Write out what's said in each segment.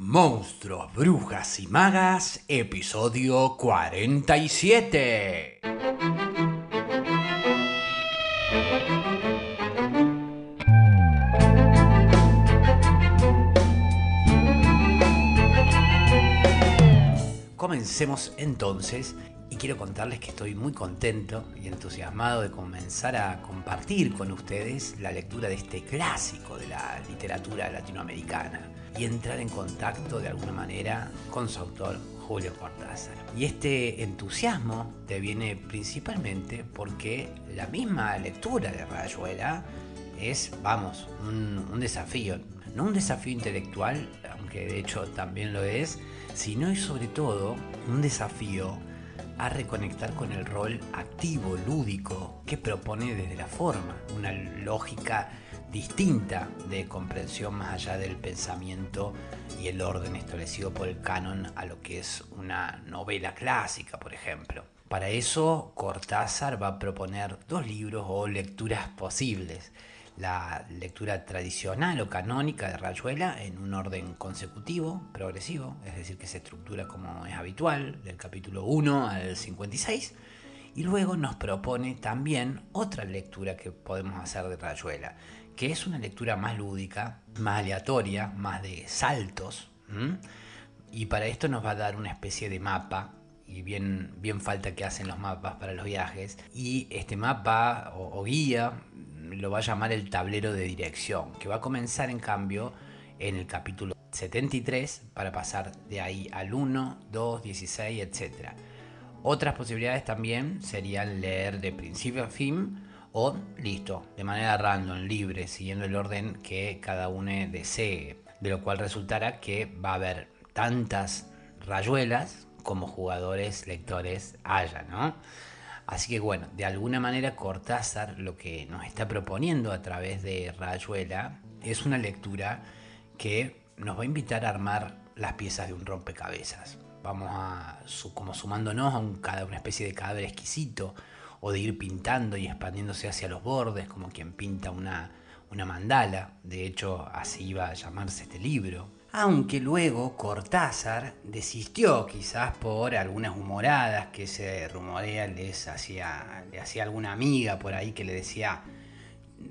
Monstruos, Brujas y Magas, episodio 47. Comencemos entonces y quiero contarles que estoy muy contento y entusiasmado de comenzar a compartir con ustedes la lectura de este clásico de la literatura latinoamericana y entrar en contacto de alguna manera con su autor Julio Cortázar. Y este entusiasmo deviene principalmente porque la misma lectura de Rayuela es, vamos, un desafío. No un desafío intelectual, aunque de hecho también lo es, sino y sobre todo un desafío a reconectar con el rol activo, lúdico, que propone desde la forma, una lógica distinta de comprensión más allá del pensamiento y el orden establecido por el canon a lo que es una novela clásica, por ejemplo. Para eso, Cortázar va a proponer dos libros o lecturas posibles la lectura tradicional o canónica de Rayuela en un orden consecutivo, progresivo, es decir, que se estructura como es habitual, del capítulo 1 al 56, y luego nos propone también otra lectura que podemos hacer de Rayuela, que es una lectura más lúdica, más aleatoria, más de saltos, y para esto nos va a dar una especie de mapa y bien, bien falta que hacen los mapas para los viajes. Y este mapa o, o, guía lo va a llamar el tablero de dirección, que va a comenzar en cambio en el capítulo 73 para pasar de ahí al 1, 2, 16, etc. Otras posibilidades también serían leer de principio a fin o listo, de manera random, libre, siguiendo el orden que cada uno desee, de lo cual resultará que va a haber tantas rayuelas como jugadores, lectores haya, ¿no? Así que bueno, de alguna manera Cortázar lo que nos está proponiendo a través de Rayuela es una lectura que nos va a invitar a armar las piezas de un rompecabezas. Vamos a, como sumándonos a un, una especie de cadáver exquisito o de ir pintando y expandiéndose hacia los bordes como quien pinta una, una mandala. De hecho, así iba a llamarse este libro aunque luego Cortázar desistió quizás por algunas humoradas que se rumorea les hacía, le hacía alguna amiga por ahí que le decía,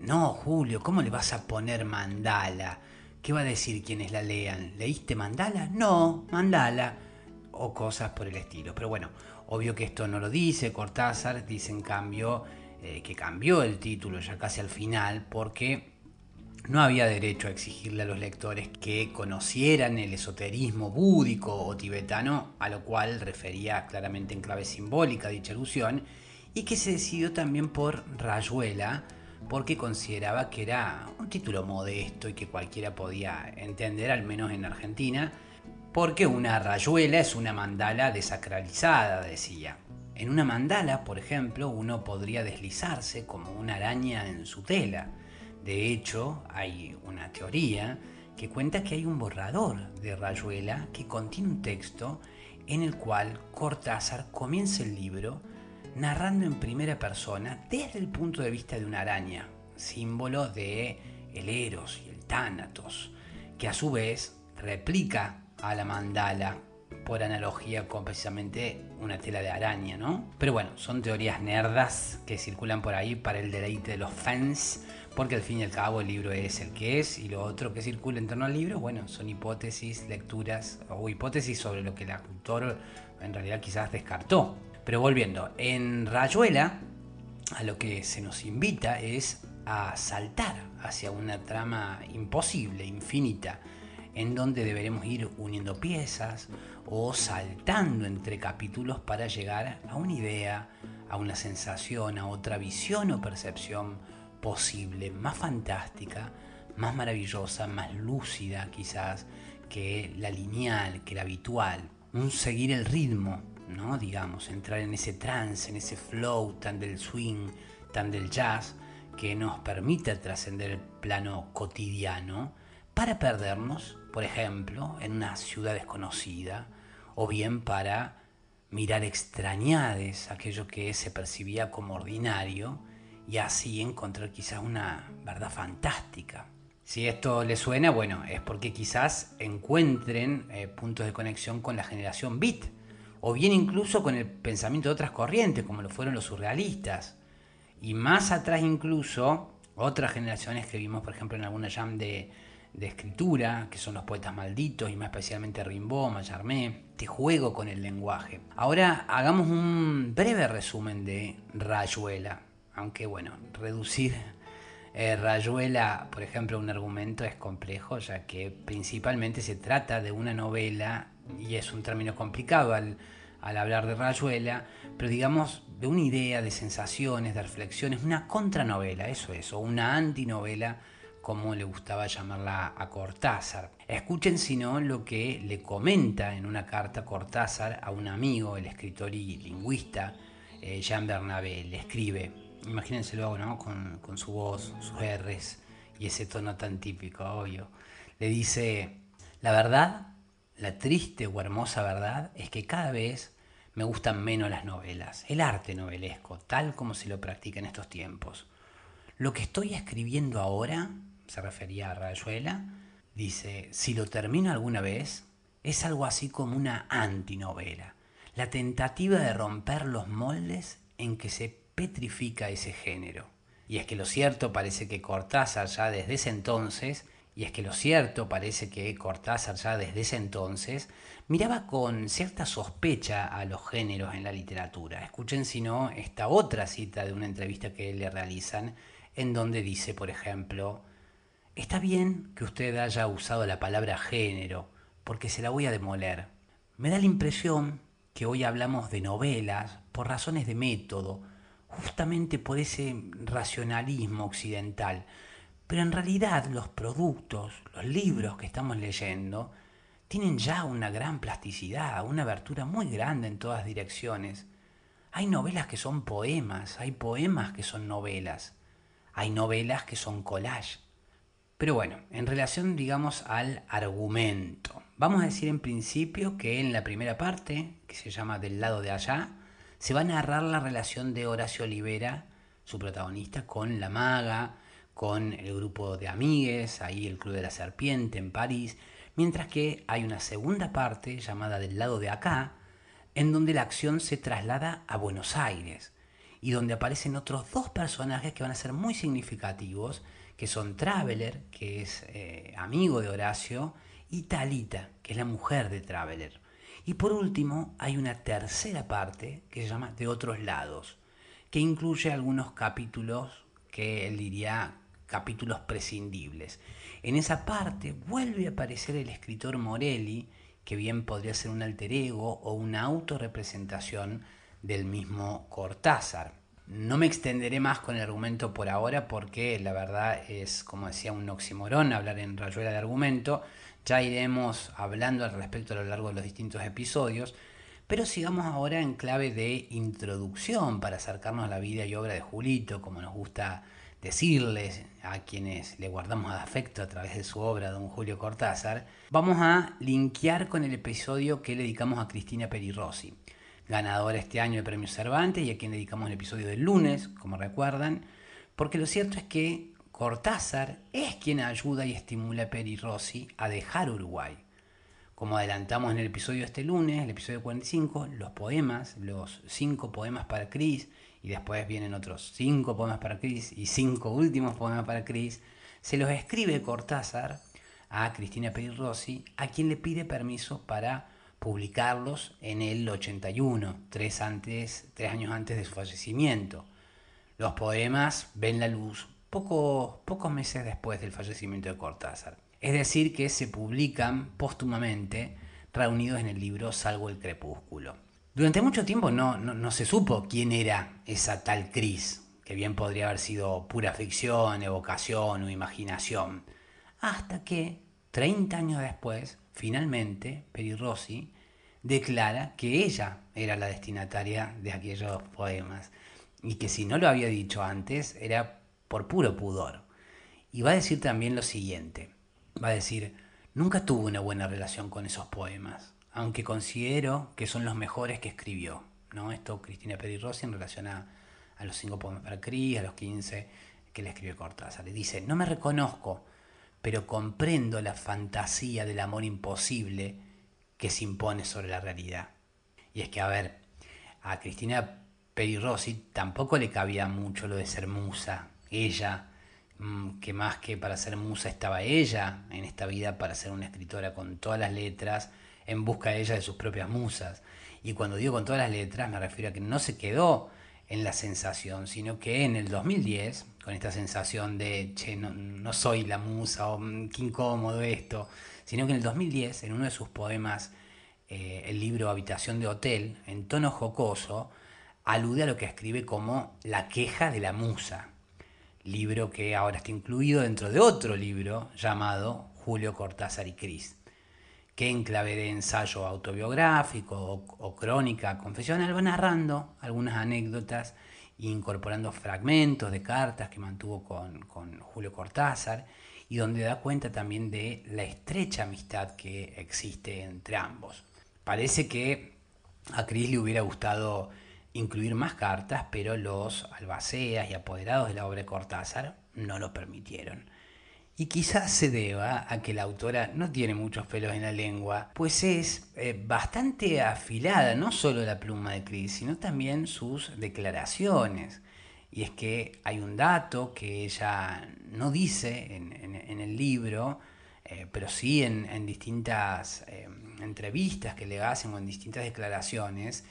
no Julio, ¿cómo le vas a poner mandala? ¿Qué va a decir quienes la lean? ¿Leíste mandala? No, mandala. O cosas por el estilo. Pero bueno, obvio que esto no lo dice Cortázar, dice en cambio eh, que cambió el título ya casi al final porque no había derecho a exigirle a los lectores que conocieran el esoterismo búdico o tibetano, a lo cual refería claramente en clave simbólica dicha alusión, y que se decidió también por Rayuela, porque consideraba que era un título modesto y que cualquiera podía entender, al menos en Argentina, porque una rayuela es una mandala desacralizada, decía. En una mandala, por ejemplo, uno podría deslizarse como una araña en su tela de hecho, hay una teoría que cuenta que hay un borrador de Rayuela que contiene un texto en el cual Cortázar comienza el libro narrando en primera persona desde el punto de vista de una araña, símbolo de el Eros y el Tánatos, que a su vez replica a la mandala por analogía con precisamente una tela de araña, ¿no? Pero bueno, son teorías nerdas que circulan por ahí para el deleite de los fans porque al fin y al cabo el libro es el que es y lo otro que circula en torno al libro, bueno, son hipótesis, lecturas o hipótesis sobre lo que el autor en realidad quizás descartó. Pero volviendo, en Rayuela a lo que se nos invita es a saltar hacia una trama imposible, infinita, en donde deberemos ir uniendo piezas o saltando entre capítulos para llegar a una idea, a una sensación, a otra visión o percepción posible, más fantástica, más maravillosa, más lúcida quizás que la lineal, que la habitual. Un seguir el ritmo, ¿no? Digamos, entrar en ese trance, en ese flow tan del swing, tan del jazz, que nos permite trascender el plano cotidiano para perdernos, por ejemplo, en una ciudad desconocida, o bien para mirar extrañades aquello que se percibía como ordinario y así encontrar quizás una verdad fantástica. Si esto les suena, bueno, es porque quizás encuentren eh, puntos de conexión con la generación beat, o bien incluso con el pensamiento de otras corrientes, como lo fueron los surrealistas. Y más atrás incluso, otras generaciones que vimos, por ejemplo, en alguna jam de, de escritura, que son los poetas malditos, y más especialmente Rimbaud, Mallarmé, te juego con el lenguaje. Ahora hagamos un breve resumen de Rayuela, aunque bueno, reducir eh, Rayuela, por ejemplo, un argumento es complejo, ya que principalmente se trata de una novela, y es un término complicado al, hablar de Rayuela, pero digamos de una idea, de sensaciones, de reflexiones, una contranovela, eso es, o una antinovela, como le gustaba llamarla a Cortázar. Escuchen si no lo que le comenta en una carta Cortázar a un amigo, el escritor y lingüista eh, Jean Bernabé. Le escribe, imagínenselo, ¿no? Con, su voz, sus R's y ese tono tan típico, obvio. Le dice, la verdad, la triste o hermosa verdad es que cada vez me gustan menos las novelas, el arte novelesco, tal como se lo practica en estos tiempos. Lo que estoy escribiendo ahora, se refería a Rayuela, dice, si lo termino alguna vez, es algo así como una antinovela, la tentativa de romper los moldes en que se petrifica ese género. Y es que lo cierto parece que Cortázar ya desde ese entonces, y es que lo cierto parece que Cortázar ya desde ese entonces miraba con cierta sospecha a los géneros en la literatura. Escuchen si no esta otra cita de una entrevista que le realizan, en donde dice, por ejemplo, está bien que usted haya usado la palabra género, porque se la voy a demoler. Me da la impresión que hoy hablamos de novelas por razones de método, justamente por ese racionalismo occidental. Pero en realidad los productos, los libros que estamos leyendo, tienen ya una gran plasticidad, una abertura muy grande en todas direcciones. Hay novelas que son poemas, hay poemas que son novelas, hay novelas que son collage. Pero bueno, en relación, digamos, al argumento, vamos a decir en principio que en la primera parte, que se llama Del lado de allá, se va a narrar la relación de Horacio Olivera, su protagonista, con la maga, con el grupo de amigues, ahí el Club de la Serpiente en París, mientras que hay una segunda parte llamada Del lado de acá, en donde la acción se traslada a Buenos Aires y donde aparecen otros dos personajes que van a ser muy significativos, que son Traveler, que es eh, amigo de Horacio, y Talita, que es la mujer de Traveler. Y por último, hay una tercera parte que se llama De otros lados, que incluye algunos capítulos que él diría capítulos prescindibles. En esa parte vuelve a aparecer el escritor Morelli, que bien podría ser un alter ego o una autorrepresentación del mismo Cortázar. No me extenderé más con el argumento por ahora porque la verdad es, como decía, un oximorón hablar en rayuela de argumento, ya iremos hablando al respecto a lo largo de los distintos episodios, pero sigamos ahora en clave de introducción para acercarnos a la vida y obra de Julito, como nos gusta decirles a quienes le guardamos afecto a través de su obra, don Julio Cortázar. Vamos a linkear con el episodio que le dedicamos a Cristina Perirossi, ganadora este año del Premio Cervantes y a quien dedicamos el episodio del lunes, como recuerdan, porque lo cierto es que Cortázar es quien ayuda y estimula a Peri Rossi a dejar Uruguay. Como adelantamos en el episodio este lunes, el episodio 45, los poemas, los cinco poemas para Cris, y después vienen otros cinco poemas para Cris y cinco últimos poemas para Cris, se los escribe Cortázar a Cristina Peri Rossi, a quien le pide permiso para publicarlos en el 81, tres, antes, tres años antes de su fallecimiento. Los poemas ven la luz pocos meses después del fallecimiento de Cortázar. Es decir, que se publican póstumamente reunidos en el libro Salvo el Crepúsculo. Durante mucho tiempo no, no, se supo quién era esa tal Cris, que bien podría haber sido pura ficción, evocación o imaginación, hasta que, 30 años después, finalmente, Peri Rossi declara que ella era la destinataria de aquellos poemas y que si no lo había dicho antes era por puro pudor. Y va a decir también lo siguiente, va a decir, nunca tuve una buena relación con esos poemas, aunque considero que son los mejores que escribió. ¿no? Esto Cristina Peri Rossi en relación a, los cinco poemas para Cris, a los 15 que le escribió Cortázar. Le dice, no me reconozco, pero comprendo la fantasía del amor imposible que se impone sobre la realidad. Y es que, a ver, a Cristina Peri Rossi tampoco le cabía mucho lo de ser musa. Ella, mm, que más que para ser musa estaba ella en esta vida para ser una escritora con todas las letras, en busca de ella de sus propias musas. Y cuando digo con todas las letras, me refiero a que no se quedó en la sensación, sino que en el 2010, con esta sensación de, che, no, soy la musa, o mm, qué incómodo esto, sino que en el 2010, en uno de sus poemas, eh, el libro Habitación de Hotel, en tono jocoso, alude a lo que escribe como La queja de la musa, libro que ahora está incluido dentro de otro libro llamado Julio Cortázar y Cris que en clave de ensayo autobiográfico o, crónica confesional va narrando algunas anécdotas e incorporando fragmentos de cartas que mantuvo con, con Julio Cortázar y donde da cuenta también de la estrecha amistad que existe entre ambos. Parece que a Cris le hubiera gustado incluir más cartas, pero los albaceas y apoderados de la obra de Cortázar no lo permitieron. Y quizás se deba a que la autora no tiene muchos pelos en la lengua, pues es eh, bastante afilada, no solo la pluma de Chris, sino también sus declaraciones. Y es que hay un dato que ella no dice en, el libro, eh, pero sí en, distintas eh, entrevistas que le hacen o en distintas declaraciones,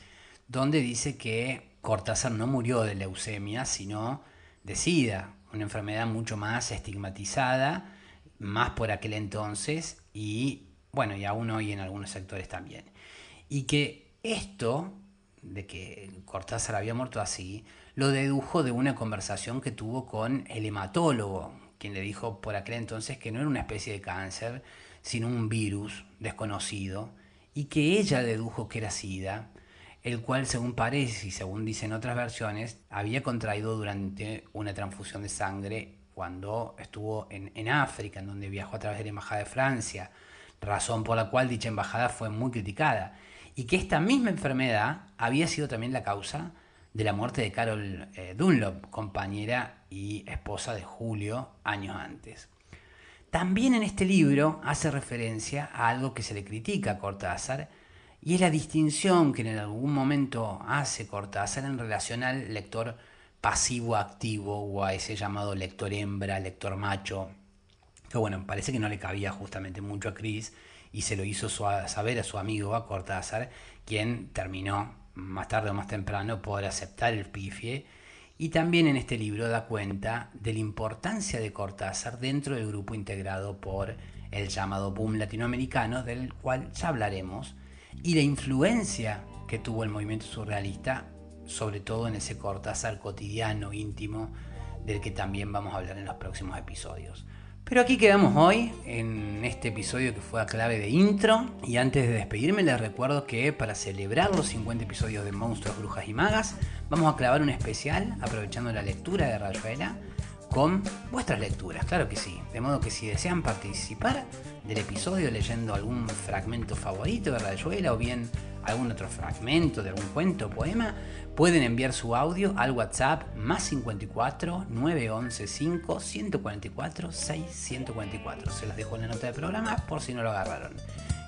donde dice que Cortázar no murió de leucemia, sino de SIDA, una enfermedad mucho más estigmatizada, más por aquel entonces y bueno, y aún hoy en algunos sectores también. Y que esto, de que Cortázar había muerto así, lo dedujo de una conversación que tuvo con el hematólogo, quien le dijo por aquel entonces que no era una especie de cáncer, sino un virus desconocido, y que ella dedujo que era SIDA, el cual, según parece y según dicen otras versiones, había contraído durante una transfusión de sangre cuando estuvo en, en, África, en donde viajó a través de la Embajada de Francia, razón por la cual dicha embajada fue muy criticada, y que esta misma enfermedad había sido también la causa de la muerte de Carol eh, Dunlop, compañera y esposa de Julio años antes. También en este libro hace referencia a algo que se le critica a Cortázar, y es la distinción que en algún momento hace Cortázar en relación al lector pasivo-activo o a ese llamado lector hembra, lector macho, que bueno, parece que no le cabía justamente mucho a Chris y se lo hizo saber a su amigo, a Cortázar, quien terminó más tarde o más temprano por aceptar el pifie. Y también en este libro da cuenta de la importancia de Cortázar dentro del grupo integrado por el llamado boom latinoamericano, del cual ya hablaremos, y la influencia que tuvo el movimiento surrealista, sobre todo en ese Cortázar cotidiano, íntimo, del que también vamos a hablar en los próximos episodios. Pero aquí quedamos hoy en este episodio que fue a clave de intro. Y antes de despedirme les recuerdo que para celebrar los 50 episodios de Monstruos, Brujas y Magas, vamos a clavar un especial aprovechando la lectura de Rayuela con vuestras lecturas, claro que sí. De modo que si desean participar del episodio leyendo algún fragmento favorito de Rayuela o bien algún otro fragmento de algún cuento o poema, pueden enviar su audio al WhatsApp más 54 911 5 144 6 144. Se los dejo en la nota de programa por si no lo agarraron.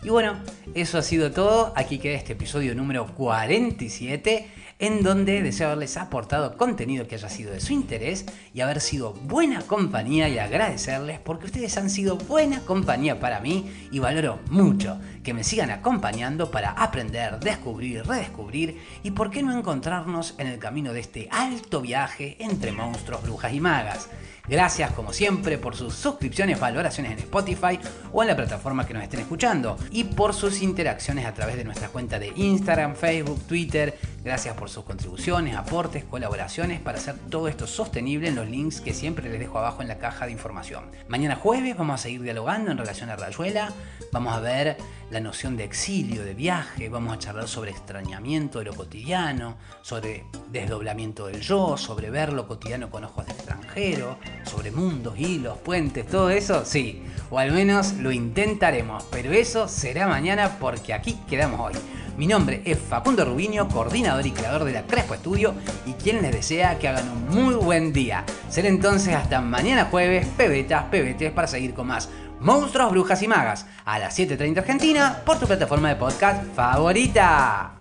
Y bueno, eso ha sido todo. Aquí queda este episodio número 47 en donde deseo haberles aportado contenido que haya sido de su interés y haber sido buena compañía y agradecerles porque ustedes han sido buena compañía para mí y valoro mucho que me sigan acompañando para aprender, descubrir, redescubrir y por qué no encontrarnos en el camino de este alto viaje entre monstruos, brujas y magas. Gracias como siempre por sus suscripciones, valoraciones en Spotify o en la plataforma que nos estén escuchando y por sus interacciones a través de nuestra cuenta de Instagram, Facebook, Twitter. Gracias por sus contribuciones, aportes, colaboraciones para hacer todo esto sostenible en los links que siempre les dejo abajo en la caja de información. Mañana jueves vamos a seguir dialogando en relación a Rayuela, vamos a ver la noción de exilio, de viaje, vamos a charlar sobre extrañamiento de lo cotidiano, sobre desdoblamiento del yo, sobre ver lo cotidiano con ojos de extranjero, sobre mundos, hilos, puentes, todo eso, sí, o al menos lo intentaremos, pero eso será mañana porque aquí quedamos hoy. Mi nombre es Facundo Rubinio, coordinador y creador de la Crespo Estudio y quien les desea que hagan un muy buen día. Será entonces hasta mañana jueves, pebetas, pebetes, para seguir con más Monstruos, Brujas y Magas a las 7.30 Argentina por tu plataforma de podcast favorita.